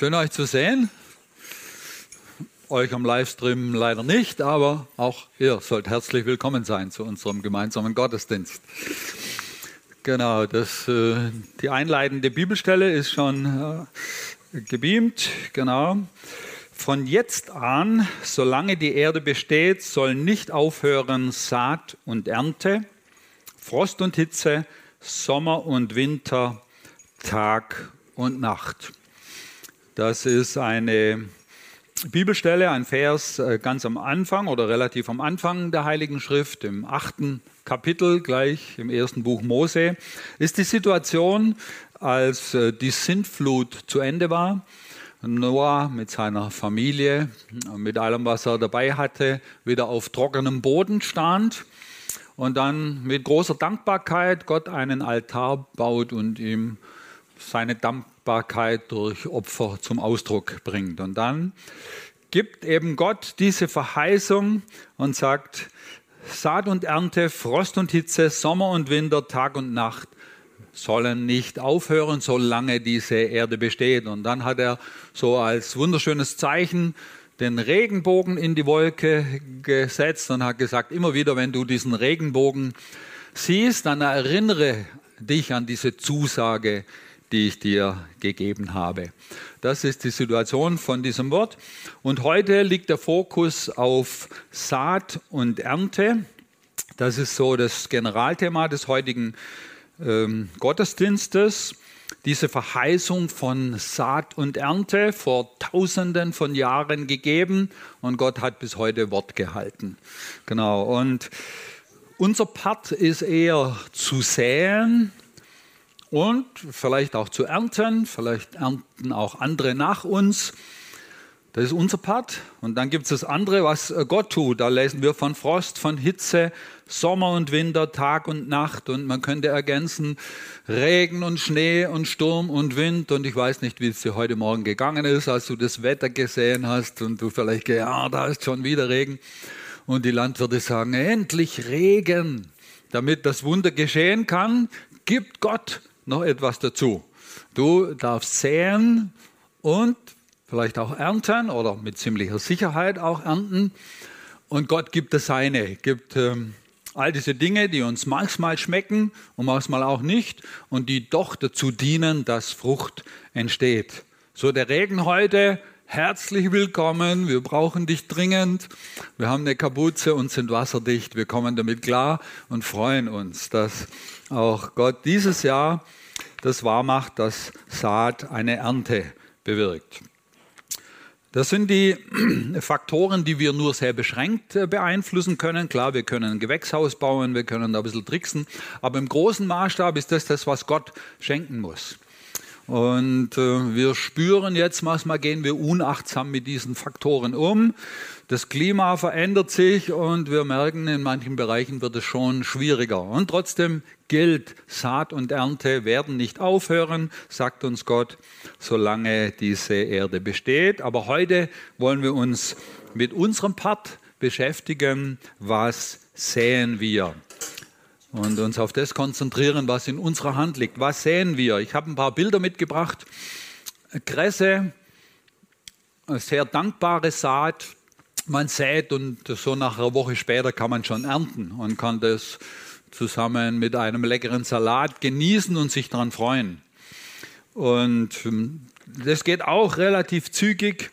schön euch zu sehen. Euch am Livestream leider nicht, aber auch ihr sollt herzlich willkommen sein zu unserem gemeinsamen Gottesdienst. Genau, das, äh, die einleitende Bibelstelle ist schon äh, gebeamt. Genau. Von jetzt an, solange die Erde besteht, sollen nicht aufhören Saat und Ernte, Frost und Hitze, Sommer und Winter, Tag und Nacht. Das ist eine Bibelstelle, ein Vers äh, ganz am Anfang oder relativ am Anfang der Heiligen Schrift, im achten Kapitel, gleich im ersten Buch Mose, ist die Situation, als äh, die Sintflut zu Ende war. Noah mit seiner Familie, mit allem, was er dabei hatte, wieder auf trockenem Boden stand und dann mit großer Dankbarkeit Gott einen Altar baut und ihm seine Dankbarkeit durch Opfer zum Ausdruck bringt. Und dann gibt eben Gott diese Verheißung und sagt, Saat und Ernte, Frost und Hitze, Sommer und Winter, Tag und Nacht sollen nicht aufhören, solange diese Erde besteht. Und dann hat er so als wunderschönes Zeichen den Regenbogen in die Wolke gesetzt und hat gesagt, immer wieder, wenn du diesen Regenbogen siehst, dann erinnere dich an diese Zusage, die ich dir gegeben habe. Das ist die Situation von diesem Wort. Und heute liegt der Fokus auf Saat und Ernte. Das ist so das Generalthema des heutigen ähm, Gottesdienstes. Diese Verheißung von Saat und Ernte vor Tausenden von Jahren gegeben und Gott hat bis heute Wort gehalten. Genau. Und unser Part ist eher zu säen und vielleicht auch zu ernten. Vielleicht ernten auch andere nach uns. Das ist unser Part. Und dann gibt es das andere, was Gott tut. Da lesen wir von Frost, von Hitze, Sommer und Winter, Tag und Nacht. Und man könnte ergänzen Regen und Schnee und Sturm und Wind. Und ich weiß nicht, wie es dir heute Morgen gegangen ist, als du das Wetter gesehen hast und du vielleicht, ja, da ist schon wieder Regen. Und die Landwirte sagen, endlich Regen. Damit das Wunder geschehen kann, gibt Gott noch etwas dazu. Du darfst säen und vielleicht auch ernten oder mit ziemlicher Sicherheit auch ernten. Und Gott gibt das Seine, gibt ähm, all diese Dinge, die uns manchmal schmecken und manchmal auch nicht und die doch dazu dienen, dass Frucht entsteht. So der Regen heute, herzlich willkommen, wir brauchen dich dringend. Wir haben eine Kapuze und sind wasserdicht, wir kommen damit klar und freuen uns, dass auch Gott dieses Jahr das wahrmacht, dass Saat eine Ernte bewirkt. Das sind die Faktoren, die wir nur sehr beschränkt äh, beeinflussen können. Klar, wir können ein Gewächshaus bauen, wir können da ein bisschen tricksen, aber im großen Maßstab ist das das, was Gott schenken muss. Und äh, wir spüren jetzt, manchmal gehen wir unachtsam mit diesen Faktoren um. Das Klima verändert sich und wir merken, in manchen Bereichen wird es schon schwieriger. Und trotzdem gilt, Saat und Ernte werden nicht aufhören, sagt uns Gott, solange diese Erde besteht. Aber heute wollen wir uns mit unserem Part beschäftigen. Was säen wir? Und uns auf das konzentrieren, was in unserer Hand liegt. Was säen wir? Ich habe ein paar Bilder mitgebracht. Kresse, sehr dankbare Saat, man sät und so nach einer Woche später kann man schon ernten und kann das zusammen mit einem leckeren Salat genießen und sich daran freuen. Und ähm, das geht auch relativ zügig.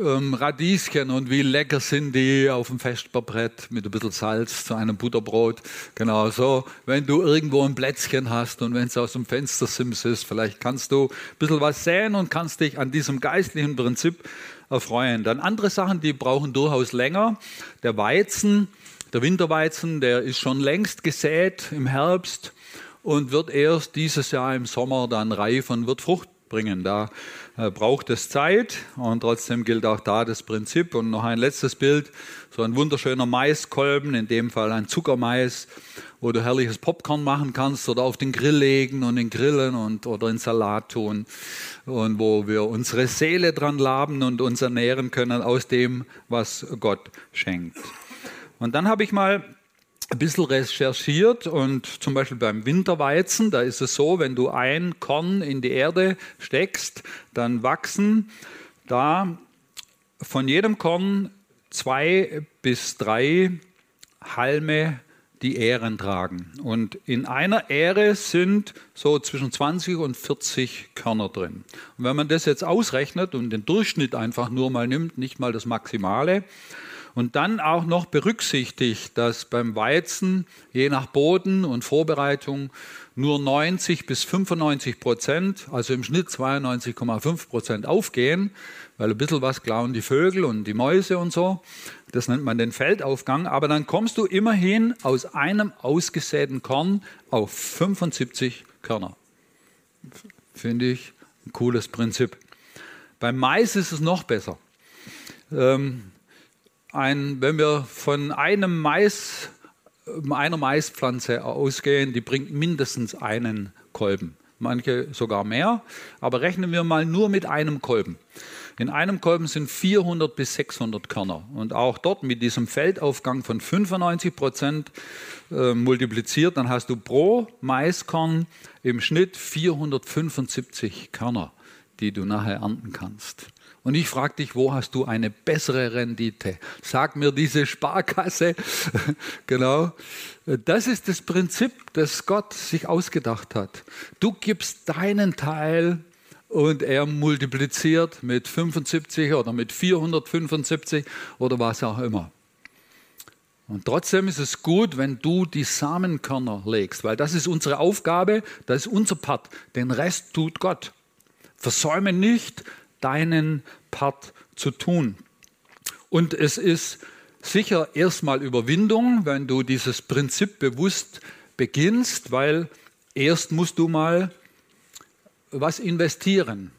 Ähm, Radieschen und wie lecker sind die auf dem Festbarbrett mit ein bisschen Salz zu einem Butterbrot. Genau so, wenn du irgendwo ein Plätzchen hast und wenn es aus dem Fenster sims ist, vielleicht kannst du ein bisschen was säen und kannst dich an diesem geistlichen Prinzip erfreuen. Dann andere Sachen, die brauchen durchaus länger. Der Weizen, der Winterweizen, der ist schon längst gesät im Herbst und wird erst dieses Jahr im Sommer dann reif und wird Frucht bringen. Da äh, braucht es Zeit und trotzdem gilt auch da das Prinzip. Und noch ein letztes Bild, so ein wunderschöner Maiskolben, in dem Fall ein Zuckermais, wo du herrliches Popcorn machen kannst oder auf den Grill legen und in Grillen und, oder in Salat tun und wo wir unsere Seele dran laben und uns ernähren können aus dem, was Gott schenkt. Und dann habe ich mal ein bisschen recherchiert und zum Beispiel beim Winterweizen, da ist es so, wenn du ein Korn in die Erde steckst, dann wachsen da von jedem Korn zwei bis drei Halme, die Ähren tragen. Und in einer Ähre sind so zwischen 20 und 40 Körner drin. Und wenn man das jetzt ausrechnet und den Durchschnitt einfach nur mal nimmt, nicht mal das Maximale, und dann auch noch berücksichtigt, dass beim Weizen je nach Boden und Vorbereitung nur 90 bis 95 Prozent, also im Schnitt 92,5 Prozent aufgehen, weil ein bisschen was klauen die Vögel und die Mäuse und so. Das nennt man den Feldaufgang. Aber dann kommst du immerhin aus einem ausgesäten Korn auf 75 Körner. Finde ich ein cooles Prinzip. Beim Mais ist es noch besser. Ähm, ein, wenn wir von einem Mais, einer Maispflanze ausgehen, die bringt mindestens einen Kolben. Manche sogar mehr, aber rechnen wir mal nur mit einem Kolben. In einem Kolben sind 400 bis 600 Körner. Und auch dort mit diesem Feldaufgang von 95 Prozent äh, multipliziert, dann hast du pro Maiskorn im Schnitt 475 Körner, die du nachher ernten kannst. Und ich frage dich, wo hast du eine bessere Rendite? Sag mir diese Sparkasse. genau. Das ist das Prinzip, das Gott sich ausgedacht hat. Du gibst deinen Teil und er multipliziert mit 75 oder mit 475 oder was auch immer. Und trotzdem ist es gut, wenn du die Samenkörner legst, weil das ist unsere Aufgabe, das ist unser Part. Den Rest tut Gott. Versäume nicht, deinen Part zu tun. Und es ist sicher erstmal Überwindung, wenn du dieses Prinzip bewusst beginnst, weil erst musst du mal was investieren.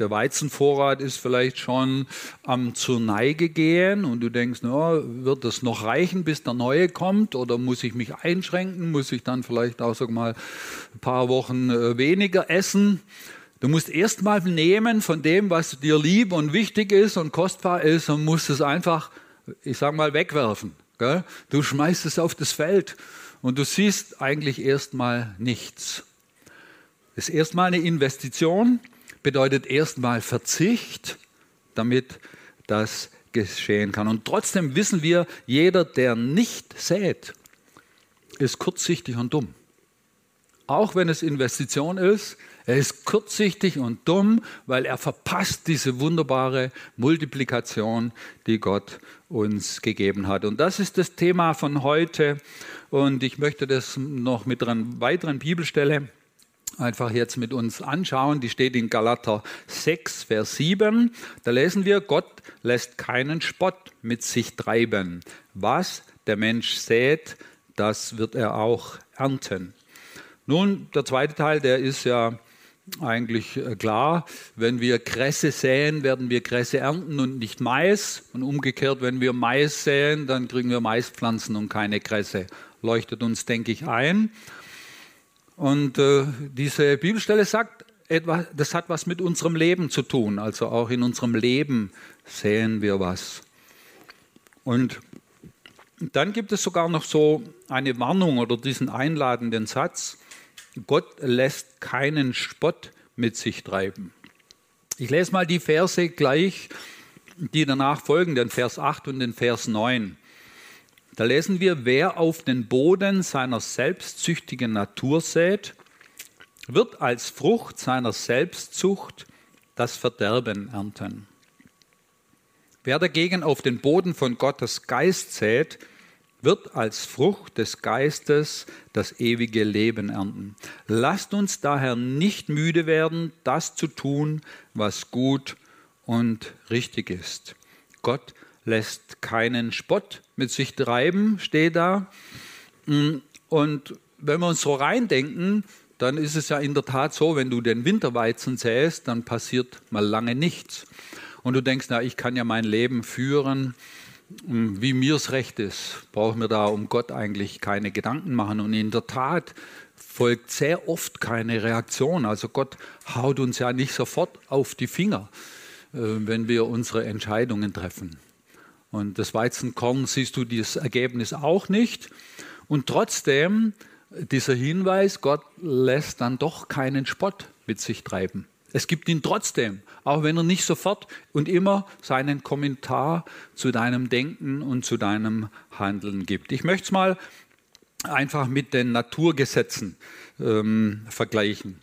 Der Weizenvorrat ist vielleicht schon am zur Neige gehen und du denkst, no, wird das noch reichen, bis der neue kommt oder muss ich mich einschränken, muss ich dann vielleicht auch sag mal ein paar Wochen äh, weniger essen? Du musst erstmal nehmen von dem, was dir lieb und wichtig ist und kostbar ist und musst es einfach, ich sag mal, wegwerfen. Gell? Du schmeißt es auf das Feld und du siehst eigentlich erstmal nichts. Ist erstmal eine Investition, bedeutet erstmal Verzicht, damit das geschehen kann. Und trotzdem wissen wir, jeder, der nicht sät, ist kurzsichtig und dumm. Auch wenn es Investition ist, er ist kurzsichtig und dumm, weil er verpasst diese wunderbare Multiplikation, die Gott uns gegeben hat. Und das ist das Thema von heute. Und ich möchte das noch mit einer weiteren Bibelstelle einfach jetzt mit uns anschauen. Die steht in Galater 6, Vers 7. Da lesen wir, Gott lässt keinen Spott mit sich treiben. Was der Mensch sät, das wird er auch ernten. Nun, der zweite Teil, der ist ja eigentlich äh, klar. Wenn wir Kresse säen, werden wir Kresse ernten und nicht Mais. Und umgekehrt, wenn wir Mais säen, dann kriegen wir Maispflanzen und keine Kresse. Leuchtet uns, denke ich, ein. Und äh, diese Bibelstelle sagt, etwa, das hat was mit unserem Leben zu tun. Also auch in unserem Leben säen wir was. Und dann gibt es sogar noch so eine Warnung oder diesen einladenden Satz. Gott lässt keinen Spott mit sich treiben. Ich lese mal die Verse gleich, die danach folgen, den Vers 8 und den Vers 9. Da lesen wir, wer auf den Boden seiner selbstsüchtigen Natur sät, wird als Frucht seiner Selbstzucht das Verderben ernten. Wer dagegen auf den Boden von Gottes Geist sät, wird als Frucht des Geistes das ewige Leben ernten. Lasst uns daher nicht müde werden, das zu tun, was gut und richtig ist. Gott lässt keinen Spott mit sich treiben, steht da. Und wenn wir uns so reindenken, dann ist es ja in der Tat so, wenn du den Winterweizen säst, dann passiert mal lange nichts. Und du denkst, na, ich kann ja mein Leben führen wie mir es recht ist, brauchen wir da um Gott eigentlich keine Gedanken machen. Und in der Tat folgt sehr oft keine Reaktion. Also Gott haut uns ja nicht sofort auf die Finger, äh, wenn wir unsere Entscheidungen treffen. Und das Weizenkorn siehst du das Ergebnis auch nicht. Und trotzdem dieser Hinweis, Gott lässt dann doch keinen Spott mit sich treiben. Es gibt ihn trotzdem, auch wenn er nicht sofort und immer seinen Kommentar zu deinem Denken und zu deinem Handeln gibt. Ich möchte es mal einfach mit den Naturgesetzen ähm, vergleichen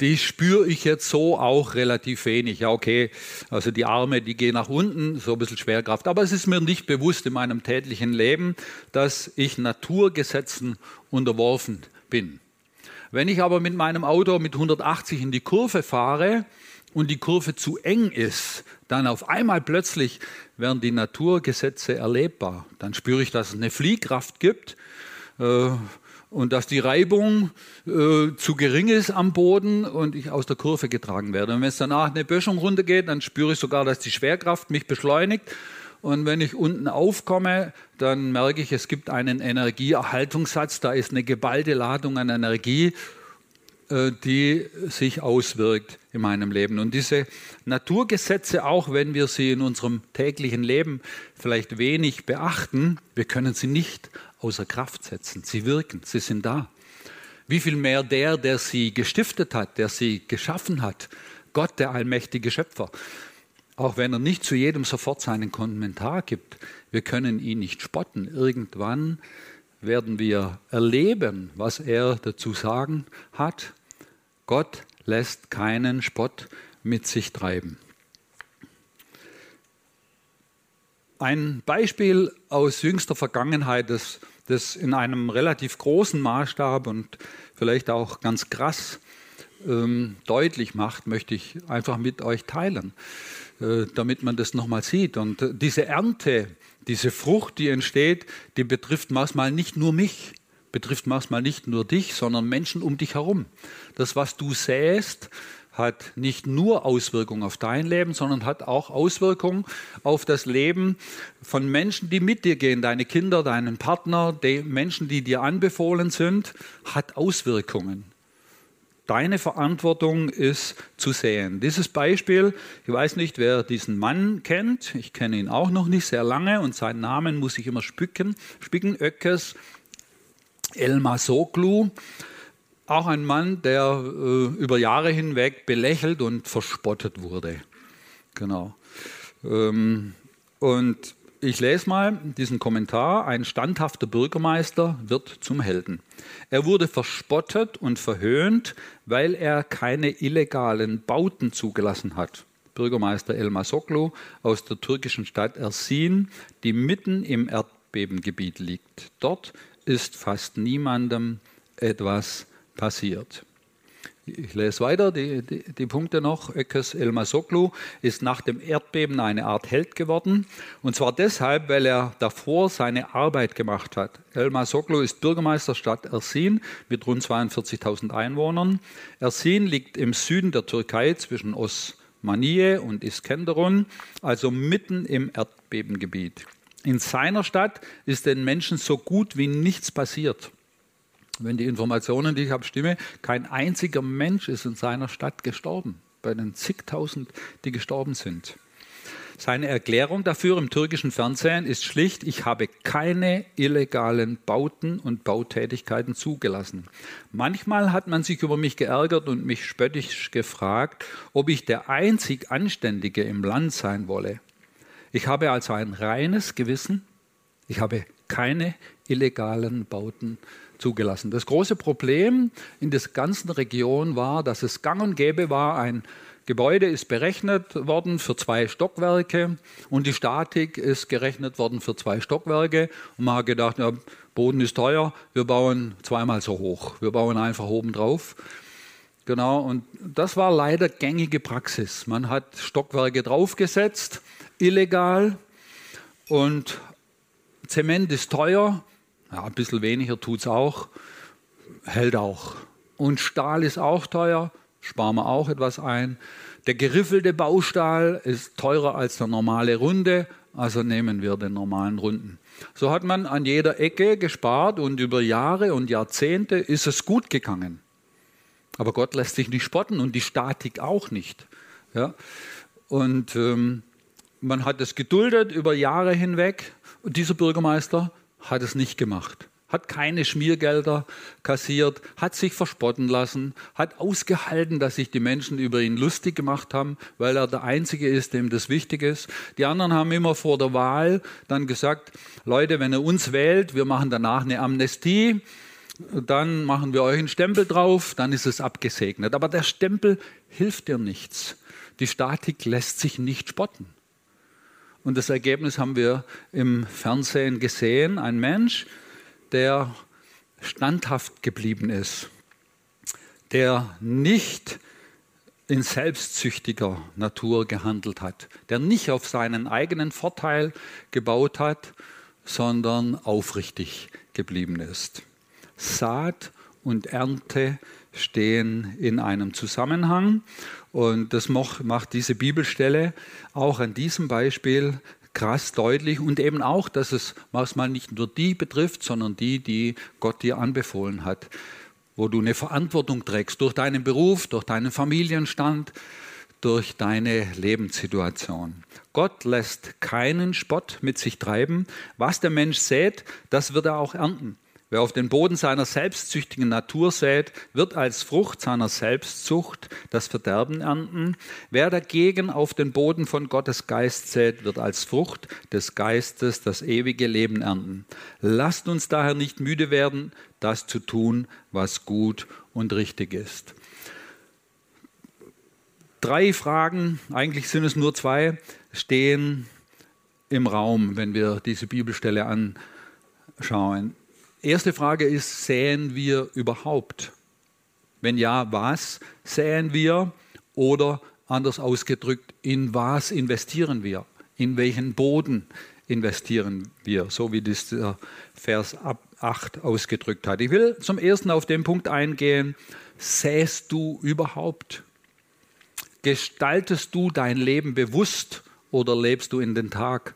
die spüre ich jetzt so auch relativ wenig. Ja, okay, also die Arme, die gehen nach unten, so ein bisschen Schwerkraft. Aber es ist mir nicht bewusst in meinem täglichen Leben, dass ich Naturgesetzen unterworfen bin. Wenn ich aber mit meinem Auto mit 180 in die Kurve fahre und die Kurve zu eng ist, dann auf einmal plötzlich werden die Naturgesetze erlebbar. Dann spüre ich, dass es eine Fliehkraft gibt. Äh, und dass die Reibung äh, zu gering ist am Boden und ich aus der Kurve getragen werde. Und wenn es danach eine Böschung runtergeht, dann spüre ich sogar, dass die Schwerkraft mich beschleunigt. Und wenn ich unten aufkomme, dann merke ich, es gibt einen Energieerhaltungssatz, da ist eine geballte Ladung an Energie, äh, die sich auswirkt in meinem Leben. Und diese Naturgesetze, auch wenn wir sie in unserem täglichen Leben vielleicht wenig beachten, wir können sie nicht außer Kraft setzen. Sie wirken, sie sind da. Wie viel mehr der, der sie gestiftet hat, der sie geschaffen hat, Gott, der allmächtige Schöpfer. Auch wenn er nicht zu jedem sofort seinen Kommentar gibt, wir können ihn nicht spotten. Irgendwann werden wir erleben, was er dazu sagen hat. Gott lässt keinen Spott mit sich treiben. Ein Beispiel aus jüngster Vergangenheit, das, das in einem relativ großen Maßstab und vielleicht auch ganz krass ähm, deutlich macht, möchte ich einfach mit euch teilen, äh, damit man das nochmal sieht. Und äh, diese Ernte, diese Frucht, die entsteht, die betrifft manchmal nicht nur mich, betrifft manchmal nicht nur dich, sondern Menschen um dich herum. Das, was du säst, hat nicht nur Auswirkungen auf dein Leben, sondern hat auch Auswirkungen auf das Leben von Menschen, die mit dir gehen, deine Kinder, deinen Partner, die Menschen, die dir anbefohlen sind, hat Auswirkungen. Deine Verantwortung ist zu sehen. Dieses Beispiel, ich weiß nicht, wer diesen Mann kennt, ich kenne ihn auch noch nicht sehr lange und seinen Namen muss ich immer spicken, spicken, Öckes Elma Soglu. Auch ein Mann, der äh, über Jahre hinweg belächelt und verspottet wurde. Genau. Ähm, und ich lese mal diesen Kommentar. Ein standhafter Bürgermeister wird zum Helden. Er wurde verspottet und verhöhnt, weil er keine illegalen Bauten zugelassen hat. Bürgermeister Elma Soklu aus der türkischen Stadt Ersin, die mitten im Erdbebengebiet liegt. Dort ist fast niemandem etwas passiert. Ich lese weiter die, die, die Punkte noch. Ökes Elmasoglu ist nach dem Erdbeben eine Art Held geworden. Und zwar deshalb, weil er davor seine Arbeit gemacht hat. Elmasoglu ist Bürgermeister Stadt Ersin mit rund 42.000 Einwohnern. Ersin liegt im Süden der Türkei zwischen Osmaniye und Iskenderun, also mitten im Erdbebengebiet. In seiner Stadt ist den Menschen so gut wie nichts passiert wenn die Informationen, die ich habe, stimmen, kein einziger Mensch ist in seiner Stadt gestorben, bei den zigtausend, die gestorben sind. Seine Erklärung dafür im türkischen Fernsehen ist schlicht, ich habe keine illegalen Bauten und Bautätigkeiten zugelassen. Manchmal hat man sich über mich geärgert und mich spöttisch gefragt, ob ich der einzig Anständige im Land sein wolle. Ich habe also ein reines Gewissen, ich habe keine illegalen Bauten zugelassen. Das große Problem in der ganzen Region war, dass es gang und gäbe war, ein Gebäude ist berechnet worden für zwei Stockwerke und die Statik ist gerechnet worden für zwei Stockwerke. Und man hat gedacht, ja, Boden ist teuer, wir bauen zweimal so hoch. Wir bauen einfach oben drauf. Genau, und das war leider gängige Praxis. Man hat Stockwerke draufgesetzt, illegal, und Zement ist teuer, ja, ein bisschen weniger tut es auch, hält auch. Und Stahl ist auch teuer, sparen wir auch etwas ein. Der geriffelte Baustahl ist teurer als der normale Runde, also nehmen wir den normalen Runden. So hat man an jeder Ecke gespart und über Jahre und Jahrzehnte ist es gut gegangen. Aber Gott lässt sich nicht spotten und die Statik auch nicht. Ja? Und ähm, man hat es geduldet über Jahre hinweg. Und dieser Bürgermeister hat es nicht gemacht. hat keine Schmiergelder kassiert, hat sich verspotten lassen, hat ausgehalten, dass sich die Menschen über ihn lustig gemacht haben, weil er der Einzige ist, dem das wichtig ist. Die anderen haben immer vor der Wahl dann gesagt, Leute, wenn ihr uns wählt, wir machen danach eine Amnestie, dann machen wir euch einen Stempel drauf, dann ist es abgesegnet. Aber der Stempel hilft dir nichts. Die Statik lässt sich nicht spotten. Und das Ergebnis haben wir im Fernsehen gesehen. Ein Mensch, der standhaft geblieben ist, der nicht in selbstsüchtiger Natur gehandelt hat, der nicht auf seinen eigenen Vorteil gebaut hat, sondern aufrichtig geblieben ist. Saat und Ernte stehen in einem Zusammenhang und das macht diese Bibelstelle auch an diesem Beispiel krass deutlich und eben auch, dass es manchmal nicht nur die betrifft, sondern die, die Gott dir anbefohlen hat, wo du eine Verantwortung trägst durch deinen Beruf, durch deinen Familienstand, durch deine Lebenssituation. Gott lässt keinen Spott mit sich treiben. Was der Mensch sät, das wird er auch ernten. Wer auf den Boden seiner selbstsüchtigen Natur sät, wird als Frucht seiner Selbstsucht das Verderben ernten. Wer dagegen auf den Boden von Gottes Geist sät, wird als Frucht des Geistes das ewige Leben ernten. Lasst uns daher nicht müde werden, das zu tun, was gut und richtig ist. Drei Fragen, eigentlich sind es nur zwei, stehen im Raum, wenn wir diese Bibelstelle anschauen. Erste Frage ist, säen wir überhaupt? Wenn ja, was säen wir? Oder anders ausgedrückt, in was investieren wir? In welchen Boden investieren wir? So wie das der Vers 8 ausgedrückt hat. Ich will zum ersten auf den Punkt eingehen, säst du überhaupt? Gestaltest du dein Leben bewusst oder lebst du in den Tag?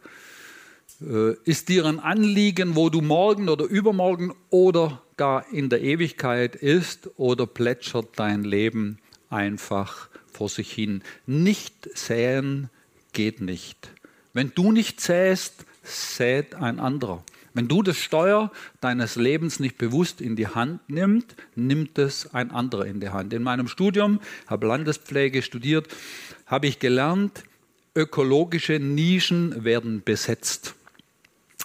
Äh, ist dir ein Anliegen, wo du morgen oder übermorgen oder gar in der Ewigkeit ist oder plätschert dein Leben einfach vor sich hin? Nicht säen geht nicht. Wenn du nicht säst, sät ein anderer. Wenn du das Steuer deines Lebens nicht bewusst in die Hand nimmst, nimmt es ein anderer in die Hand. In meinem Studium, habe Landespflege studiert, habe ich gelernt, ökologische Nischen werden besetzt.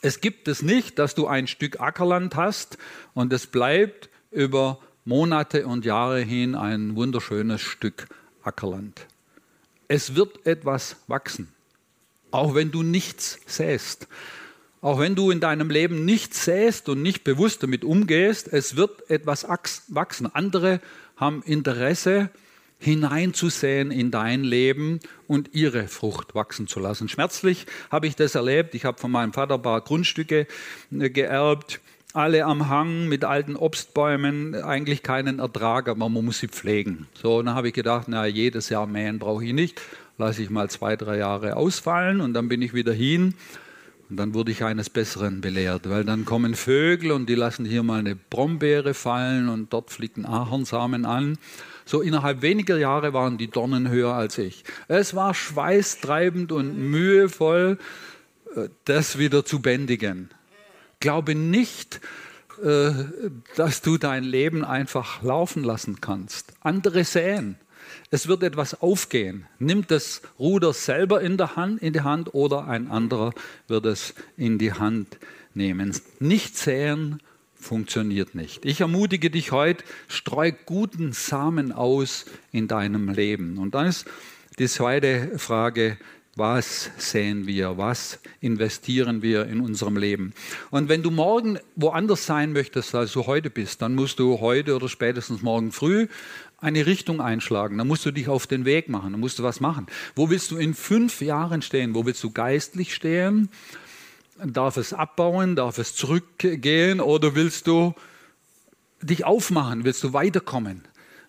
Es gibt es nicht, dass du ein Stück Ackerland hast und es bleibt über Monate und Jahre hin ein wunderschönes Stück Ackerland. Es wird etwas wachsen, auch wenn du nichts säst. Auch wenn du in deinem Leben nichts säst und nicht bewusst damit umgehst, es wird etwas wachsen. Andere haben Interesse, hineinzusäen in dein Leben und ihre Frucht wachsen zu lassen. Schmerzlich habe ich das erlebt. Ich habe von meinem Vater ein paar Grundstücke äh, geerbt, alle am Hang mit alten Obstbäumen, eigentlich keinen Ertrag, aber man muss sie pflegen. So, und dann habe ich gedacht, na, jedes Jahr mähen brauche ich nicht, lasse ich mal zwei, drei Jahre ausfallen und dann bin ich wieder hin. Und dann wurde ich eines Besseren belehrt, weil dann kommen Vögel und die lassen hier mal eine Brombeere fallen und dort fliegen Ahornsamen an. So innerhalb weniger Jahre waren die Dornen höher als ich. Es war schweißtreibend und mühevoll, äh, das wieder zu bändigen. Glaube nicht, äh, dass du dein Leben einfach laufen lassen kannst. Andere säen. Es wird etwas aufgehen. Nimm das Ruder selber in, der Hand, in die Hand oder ein anderer wird es in die Hand nehmen. Nicht säen, funktioniert nicht. Ich ermutige dich heute, streu guten Samen aus in deinem Leben. Und dann ist die zweite Frage, was sehen wir? Was investieren wir in unserem Leben? Und wenn du morgen woanders sein möchtest, als du heute bist, dann musst du heute oder spätestens morgen früh eine Richtung einschlagen. Dann musst du dich auf den Weg machen. Dann musst du was machen. Wo willst du in fünf Jahren stehen? Wo willst du geistlich stehen? Darf es abbauen? Darf es zurückgehen? Oder willst du dich aufmachen? Willst du weiterkommen?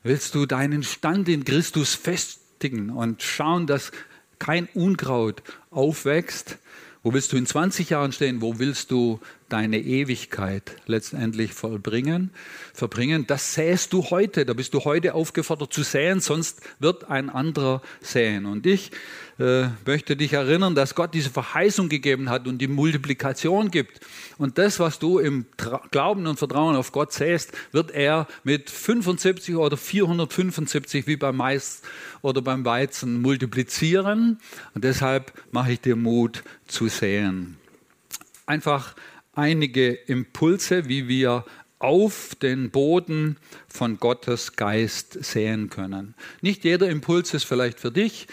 Willst du deinen Stand in Christus festigen und schauen, dass kein Unkraut aufwächst? Wo willst du in 20 Jahren stehen? Wo willst du deine Ewigkeit letztendlich vollbringen, verbringen. Das säst du heute, da bist du heute aufgefordert zu säen, sonst wird ein anderer säen. Und ich äh, möchte dich erinnern, dass Gott diese Verheißung gegeben hat und die Multiplikation gibt. Und das, was du im Tra Glauben und Vertrauen auf Gott säst, wird er mit 75 oder 475 wie beim Mais oder beim Weizen multiplizieren. Und deshalb mache ich dir Mut zu säen. Einfach einige Impulse, wie wir auf den Boden von Gottes Geist säen können. Nicht jeder Impuls ist vielleicht für dich.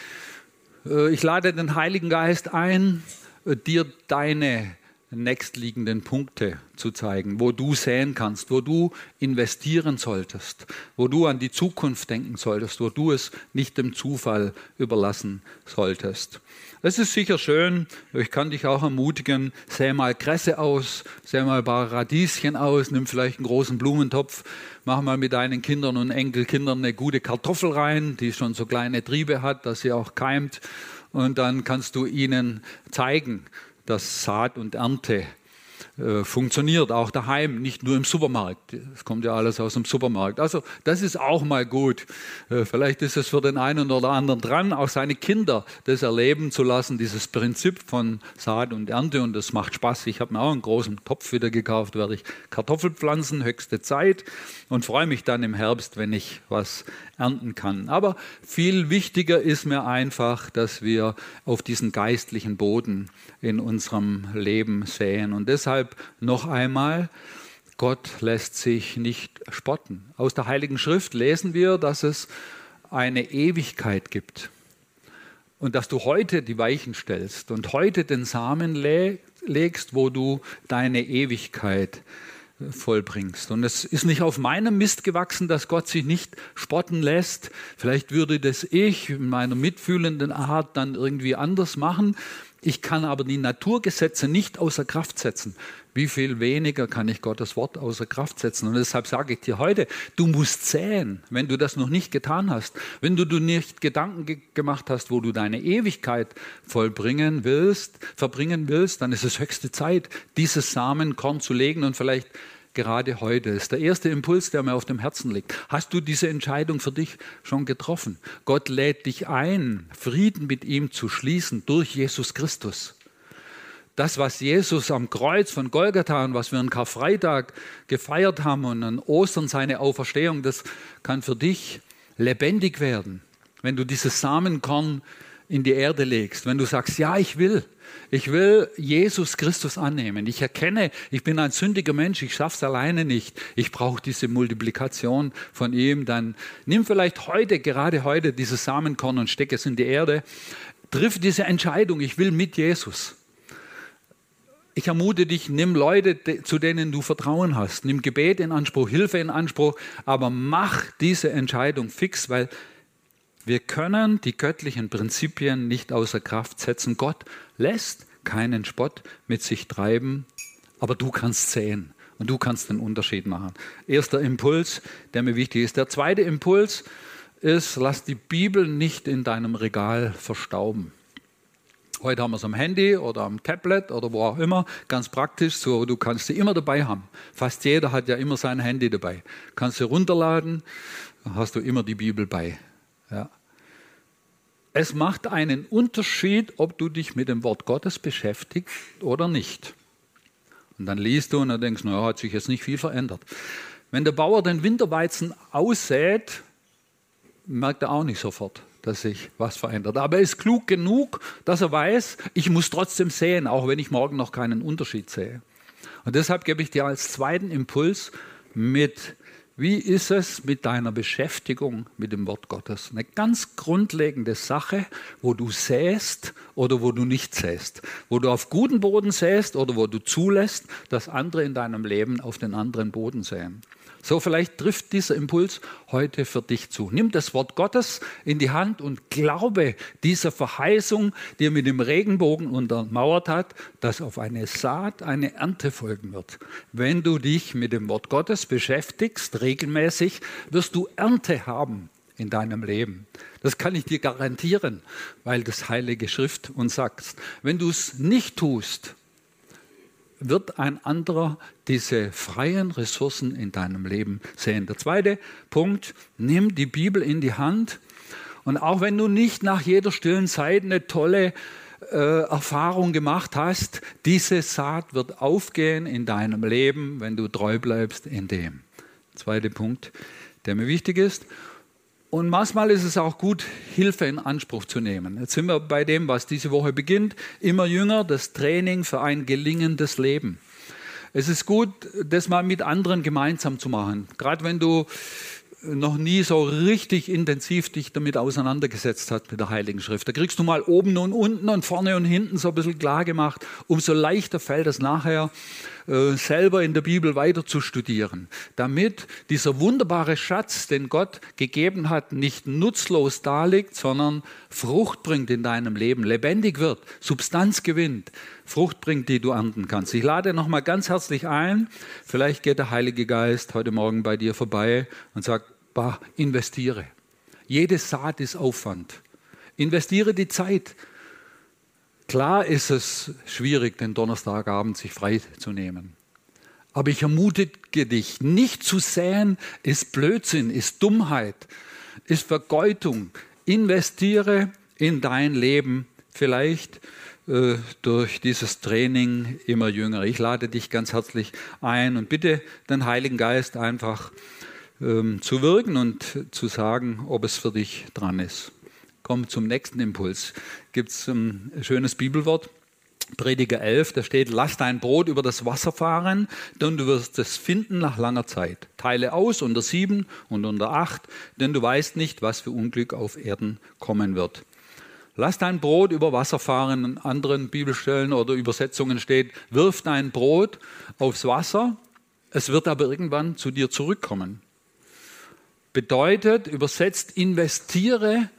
Äh, ich lade den Heiligen Geist ein, äh, dir deine nächstliegenden Punkte zu zeigen, wo du säen kannst, wo du investieren solltest, wo du an die Zukunft denken solltest, wo du es nicht dem Zufall überlassen solltest. Es ist sicher schön, ich kann dich auch ermutigen, säe mal Kresse aus, säe mal ein paar Radieschen aus, nimm vielleicht einen großen Blumentopf, mach mal mit deinen Kindern und Enkelkindern eine gute Kartoffel rein, die schon so kleine Triebe hat, dass sie auch keimt. Und dann kannst du ihnen zeigen, dass Saat und Ernte äh, funktioniert, auch daheim, nicht nur im Supermarkt. Es kommt ja alles aus dem Supermarkt. Also das ist auch mal gut. Äh, vielleicht ist es für den einen oder anderen dran, auch seine Kinder das erleben zu lassen, dieses Prinzip von Saat und Ernte. Und das macht Spaß. Ich habe mir auch einen großen Topf wieder gekauft, werde ich Kartoffelpflanzen, höchste Zeit und freue mich dann im Herbst, wenn ich was ernten kann. Aber viel wichtiger ist mir einfach, dass wir auf diesen geistlichen Boden in unserem Leben säen. Und deshalb noch einmal, Gott lässt sich nicht spotten. Aus der Heiligen Schrift lesen wir, dass es eine Ewigkeit gibt. Und dass du heute die Weichen stellst und heute den Samen legst, wo du deine Ewigkeit vollbringst. Und es ist nicht auf meinem Mist gewachsen, dass Gott sich nicht spotten lässt. Vielleicht würde das ich in meiner mitfühlenden Art dann irgendwie anders machen. Ich kann aber die Naturgesetze nicht außer Kraft setzen. Wie viel weniger kann ich Gottes Wort außer Kraft setzen? Und deshalb sage ich dir heute, du musst säen, wenn du das noch nicht getan hast. Wenn du, du nicht Gedanken ge gemacht hast, wo du deine Ewigkeit vollbringen willst, verbringen willst, dann ist es höchste Zeit, dieses Samenkorn zu legen und vielleicht gerade heute. Ist der erste Impuls, der mir auf dem Herzen liegt. Hast du diese Entscheidung für dich schon getroffen? Gott lädt dich ein, Frieden mit ihm zu schließen durch Jesus Christus. Das, was Jesus am Kreuz von Golgatha und was wir an Karfreitag gefeiert haben und an Ostern seine Auferstehung, das kann für dich lebendig werden, wenn du dieses Samenkorn in die Erde legst, wenn du sagst, ja, ich will, ich will Jesus Christus annehmen. Ich erkenne, ich bin ein sündiger Mensch, ich schaffe es alleine nicht. Ich brauche diese Multiplikation von ihm. Dann nimm vielleicht heute, gerade heute, dieses Samenkorn und steck es in die Erde. Triff diese Entscheidung, ich will mit Jesus. Ich ermute dich, nimm Leute, zu denen du Vertrauen hast. Nimm Gebet in Anspruch, Hilfe in Anspruch, aber mach diese Entscheidung fix, weil wir können die göttlichen Prinzipien nicht außer Kraft setzen. Gott lässt keinen Spott mit sich treiben, aber du kannst sehen und du kannst den Unterschied machen. Erster Impuls, der mir wichtig ist. Der zweite Impuls ist, lass die Bibel nicht in deinem Regal verstauben. Heute haben wir es am Handy oder am Tablet oder wo auch immer, ganz praktisch, so du kannst sie immer dabei haben. Fast jeder hat ja immer sein Handy dabei. Kannst du runterladen, hast du immer die Bibel bei. Ja. Es macht einen Unterschied, ob du dich mit dem Wort Gottes beschäftigst oder nicht. Und dann liest du und dann denkst, naja, hat sich jetzt nicht viel verändert. Wenn der Bauer den Winterweizen aussät, merkt er auch nicht sofort, dass sich was verändert. Aber er ist klug genug, dass er weiß, ich muss trotzdem säen, auch wenn ich morgen noch keinen Unterschied sehe. Und deshalb gebe ich dir als zweiten Impuls mit, wie ist es mit deiner Beschäftigung mit dem Wort Gottes? Eine ganz grundlegende Sache, wo du säst oder wo du nicht säst. Wo du auf guten Boden säst oder wo du zulässt, dass andere in deinem Leben auf den anderen Boden säen. So vielleicht trifft dieser Impuls heute für dich zu. Nimm das Wort Gottes in die Hand und glaube dieser Verheißung, die er mit dem Regenbogen untermauert hat, dass auf eine Saat eine Ernte folgen wird. Wenn du dich mit dem Wort Gottes beschäftigst, regelmäßig, wirst du Ernte haben in deinem Leben. Das kann ich dir garantieren, weil das Heilige Schrift uns sagt. Wenn du es nicht tust, wird ein anderer diese freien Ressourcen in deinem Leben sehen. Der zweite Punkt, nimm die Bibel in die Hand und auch wenn du nicht nach jeder stillen Zeit eine tolle äh, Erfahrung gemacht hast, diese Saat wird aufgehen in deinem Leben, wenn du treu bleibst in dem. Zweiter Punkt, der mir wichtig ist. Und manchmal ist es auch gut, Hilfe in Anspruch zu nehmen. Jetzt sind wir bei dem, was diese Woche beginnt. Immer jünger, das Training für ein gelingendes Leben. Es ist gut, das mal mit anderen gemeinsam zu machen. Gerade wenn du noch nie so richtig intensiv dich damit auseinandergesetzt hast mit der Heiligen Schrift. Da kriegst du mal oben und unten und vorne und hinten so ein bisschen klar gemacht. Umso leichter fällt es nachher, äh, selber in der Bibel weiter zu studieren, damit dieser wunderbare Schatz, den Gott gegeben hat, nicht nutzlos daliegt, sondern Frucht bringt in deinem Leben, lebendig wird, Substanz gewinnt, Frucht bringt, die du ernten kannst. Ich lade nochmal ganz herzlich ein. Vielleicht geht der Heilige Geist heute Morgen bei dir vorbei und sagt, investiere. Jede Saat ist Aufwand. Investiere die Zeit. Klar ist es schwierig, den Donnerstagabend sich frei zu nehmen. Aber ich ermutige dich, nicht zu säen ist Blödsinn, ist Dummheit, ist Vergeutung. Investiere in dein Leben, vielleicht äh, durch dieses Training immer jünger. Ich lade dich ganz herzlich ein und bitte den Heiligen Geist einfach ähm, zu wirken und zu sagen, ob es für dich dran ist. Komm zum nächsten Impuls. Gibt es ein schönes Bibelwort? Prediger 11, da steht, lass dein Brot über das Wasser fahren, denn du wirst es finden nach langer Zeit. Teile aus unter sieben und unter acht, denn du weißt nicht, was für Unglück auf Erden kommen wird. Lass dein Brot über Wasser fahren. In anderen Bibelstellen oder Übersetzungen steht, wirf dein Brot aufs Wasser, es wird aber irgendwann zu dir zurückkommen bedeutet, übersetzt, investiere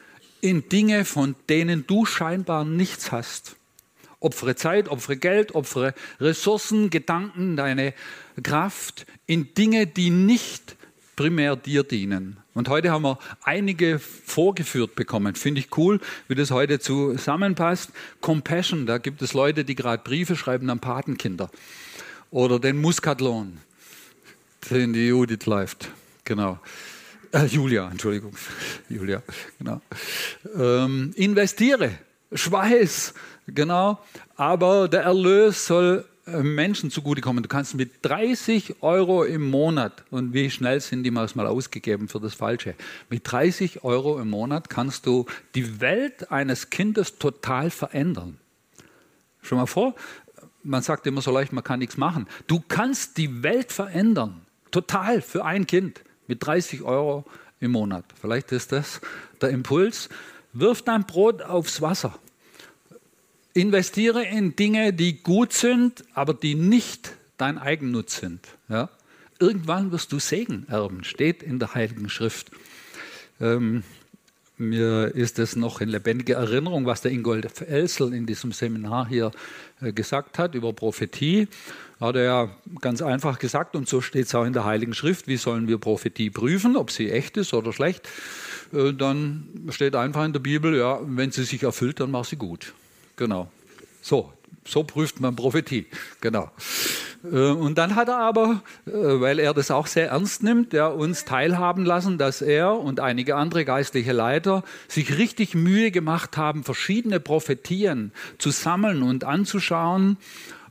in Dinge, von denen du scheinbar nichts hast. Opfere Zeit, opfere Geld, opfere Ressourcen, Gedanken, deine Kraft in Dinge, die nicht primär dir dienen. Und heute haben wir einige vorgeführt bekommen. Finde ich cool, wie das heute zusammenpasst. Compassion, da gibt es Leute, die gerade Briefe schreiben an Patenkinder. Oder den Muskatlohn, den die Judith läuft. Genau. Äh, Julia, Entschuldigung. Julia, genau. Ähm, investiere, Schweiß, genau. Aber der Erlös soll äh, Menschen zugutekommen. Du kannst mit 30 Euro im Monat, und wie schnell sind die mal ausgegeben für das Falsche, mit 30 Euro im Monat kannst du die Welt eines Kindes total verändern. Schon mal vor, man sagt immer so leicht, man kann nichts machen. Du kannst die Welt verändern, total für ein Kind mit 30 Euro im Monat. Vielleicht ist das der Impuls. Wirf dein Brot aufs Wasser. Investiere in Dinge, die gut sind, aber die nicht dein Eigennutz sind. Ja? Irgendwann wirst du Segen erben, steht in der Heiligen Schrift. Ähm, mir ist es noch in lebendiger Erinnerung, was der Ingold Elsel in diesem Seminar hier äh, gesagt hat über Prophetie. Hat er ja ganz einfach gesagt, und so steht es auch in der Heiligen Schrift, wie sollen wir Prophetie prüfen, ob sie echt ist oder schlecht. Äh, dann steht einfach in der Bibel, ja, wenn sie sich erfüllt, dann mach sie gut. Genau. So, so prüft man Prophetie. Genau. Äh, und dann hat er aber, äh, weil er das auch sehr ernst nimmt, ja, uns teilhaben lassen, dass er und einige andere geistliche Leiter sich richtig Mühe gemacht haben, verschiedene Prophetien zu sammeln und anzuschauen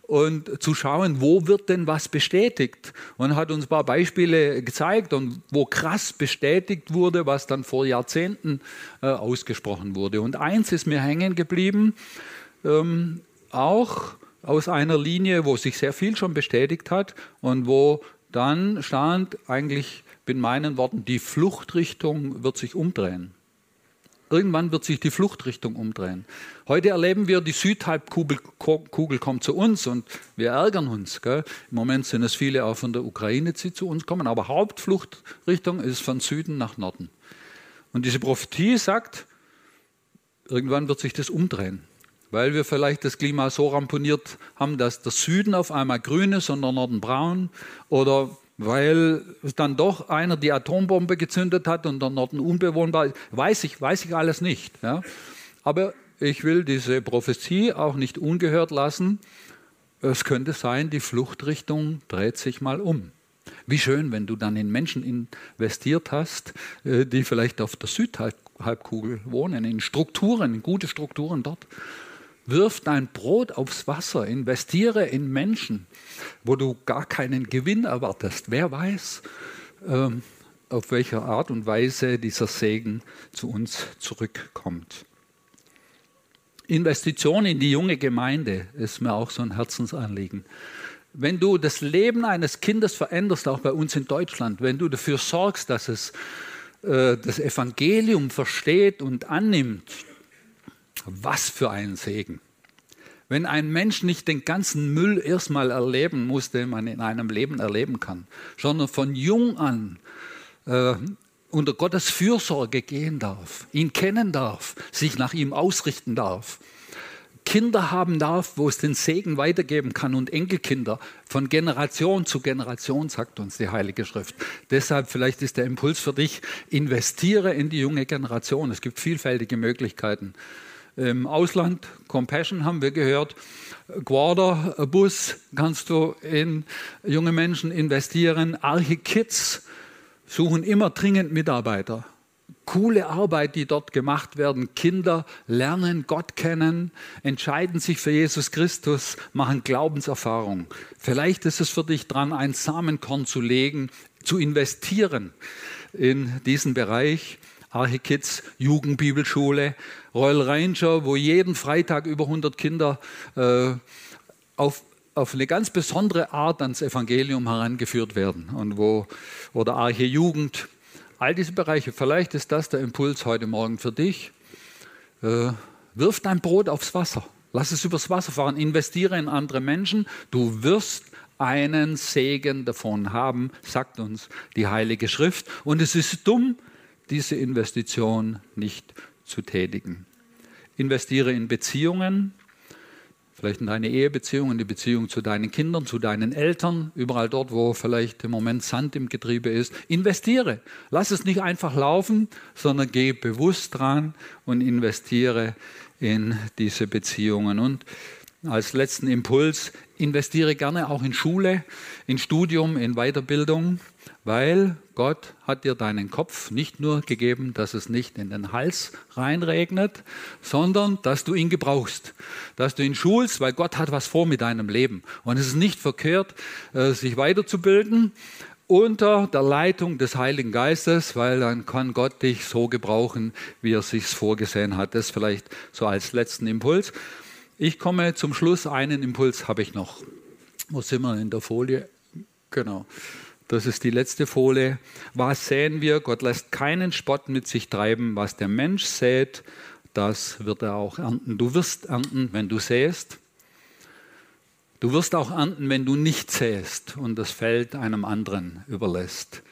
und zu schauen, wo wird denn was bestätigt. Und hat uns ein paar Beispiele gezeigt und wo krass bestätigt wurde, was dann vor Jahrzehnten äh, ausgesprochen wurde. Und eins ist mir hängen geblieben, ähm, auch aus einer Linie, wo sich sehr viel schon bestätigt hat und wo dann stand eigentlich in meinen Worten, die Fluchtrichtung wird sich umdrehen. Irgendwann wird sich die Fluchtrichtung umdrehen. Heute erleben wir, die Südhalbkugel Kugel kommt zu uns und wir ärgern uns. Gell? Im Moment sind es viele auch von der Ukraine, die zu uns kommen, aber Hauptfluchtrichtung ist von Süden nach Norden. Und diese Prophetie sagt, irgendwann wird sich das umdrehen weil wir vielleicht das Klima so ramponiert haben, dass der Süden auf einmal grün ist und der Norden braun oder weil dann doch einer die Atombombe gezündet hat und der Norden unbewohnbar ist. Weiß ich, weiß ich alles nicht. Ja. Aber ich will diese Prophezie auch nicht ungehört lassen. es könnte sein, die Fluchtrichtung dreht sich mal um. Wie schön, wenn du dann in Menschen investiert hast, äh, die vielleicht auf der Südhalbkugel wohnen, in Strukturen, in gute Strukturen dort. Wirf dein Brot aufs Wasser, investiere in Menschen, wo du gar keinen Gewinn erwartest. Wer weiß, ähm, auf welche Art und Weise dieser Segen zu uns zurückkommt. Investition in die junge Gemeinde ist mir auch so ein Herzensanliegen. Wenn du das Leben eines Kindes veränderst, auch bei uns in Deutschland, wenn du dafür sorgst, dass es äh, das Evangelium versteht und annimmt, was für ein Segen. Wenn ein Mensch nicht den ganzen Müll erstmal erleben muss, den man in einem Leben erleben kann, sondern von jung an äh, unter Gottes Fürsorge gehen darf, ihn kennen darf, sich nach ihm ausrichten darf, Kinder haben darf, wo es den Segen weitergeben kann und Enkelkinder von Generation zu Generation, sagt uns die Heilige Schrift. Deshalb vielleicht ist der Impuls für dich, investiere in die junge Generation. Es gibt vielfältige Möglichkeiten. Im Ausland, Compassion haben wir gehört, Quarter Bus kannst du in junge Menschen investieren. Arche Kids suchen immer dringend Mitarbeiter coole Arbeit, die dort gemacht werden. Kinder lernen Gott kennen, entscheiden sich für Jesus Christus, machen Glaubenserfahrung. Vielleicht ist es für dich dran, ein Samenkorn zu legen, zu investieren in diesen Bereich. Archikids, Jugendbibelschule, Royal Ranger, wo jeden Freitag über 100 Kinder äh, auf, auf eine ganz besondere Art ans Evangelium herangeführt werden und wo oder Arche Jugend, all diese Bereiche, vielleicht ist das der Impuls heute Morgen für dich. Äh, wirf dein Brot aufs Wasser. Lass es übers Wasser fahren. Investiere in andere Menschen. Du wirst einen Segen davon haben, sagt uns die Heilige Schrift. Und es ist dumm, diese Investition nicht zu tätigen. Investiere in Beziehungen, vielleicht in deine Ehebeziehung, in die Beziehung zu deinen Kindern, zu deinen Eltern, überall dort, wo vielleicht im Moment Sand im Getriebe ist. Investiere. Lass es nicht einfach laufen, sondern geh bewusst dran und investiere in diese Beziehungen. Und als letzten Impuls, investiere gerne auch in Schule, in Studium, in Weiterbildung weil Gott hat dir deinen Kopf nicht nur gegeben, dass es nicht in den Hals reinregnet, sondern dass du ihn gebrauchst, dass du ihn schulst, weil Gott hat was vor mit deinem Leben. Und es ist nicht verkehrt, äh, sich weiterzubilden unter der Leitung des Heiligen Geistes, weil dann kann Gott dich so gebrauchen, wie er sich vorgesehen hat. Das vielleicht so als letzten Impuls. Ich komme zum Schluss. Einen Impuls habe ich noch. Wo sind wir in der Folie? Genau. Das ist die letzte Folie. Was säen wir? Gott lässt keinen Spott mit sich treiben. Was der Mensch sät, das wird er auch ernten. Du wirst ernten, wenn du säst. Du wirst auch ernten, wenn du nicht säst und das Feld einem anderen überlässt.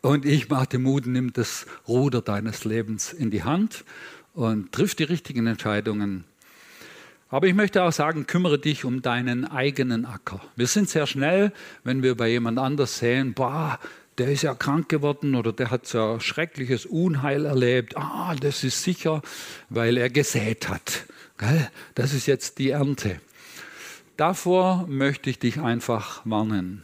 Und ich mache Mut, nimm das Ruder deines Lebens in die Hand und triff die richtigen Entscheidungen aber ich möchte auch sagen, kümmere dich um deinen eigenen Acker. Wir sind sehr schnell, wenn wir bei jemand anders sehen, boah, der ist ja krank geworden oder der hat so schreckliches Unheil erlebt. Ah, das ist sicher, weil er gesät hat. Das ist jetzt die Ernte. Davor möchte ich dich einfach warnen.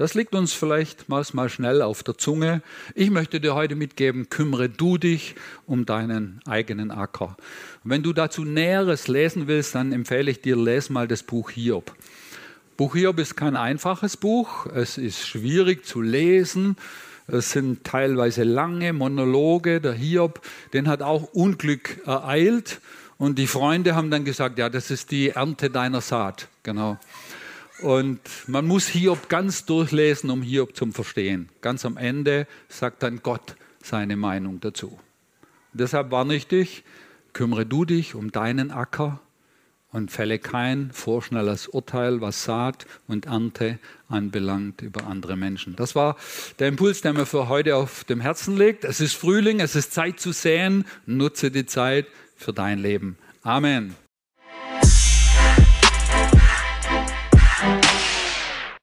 Das liegt uns vielleicht mal schnell auf der Zunge. Ich möchte dir heute mitgeben, kümmere du dich um deinen eigenen Acker. Und wenn du dazu Näheres lesen willst, dann empfehle ich dir, lese mal das Buch Hiob. Buch Hiob ist kein einfaches Buch. Es ist schwierig zu lesen. Es sind teilweise lange Monologe. Der Hiob, den hat auch Unglück ereilt. Und die Freunde haben dann gesagt, ja, das ist die Ernte deiner Saat. Genau. Und man muss Hiob ganz durchlesen, um Hiob zu verstehen. Ganz am Ende sagt dann Gott seine Meinung dazu. Deshalb warne ich dich, kümmere du dich um deinen Acker und fälle kein vorschnelles Urteil, was Saat und Ernte anbelangt über andere Menschen. Das war der Impuls, der mir für heute auf dem Herzen liegt. Es ist Frühling, es ist Zeit zu säen. Nutze die Zeit für dein Leben. Amen.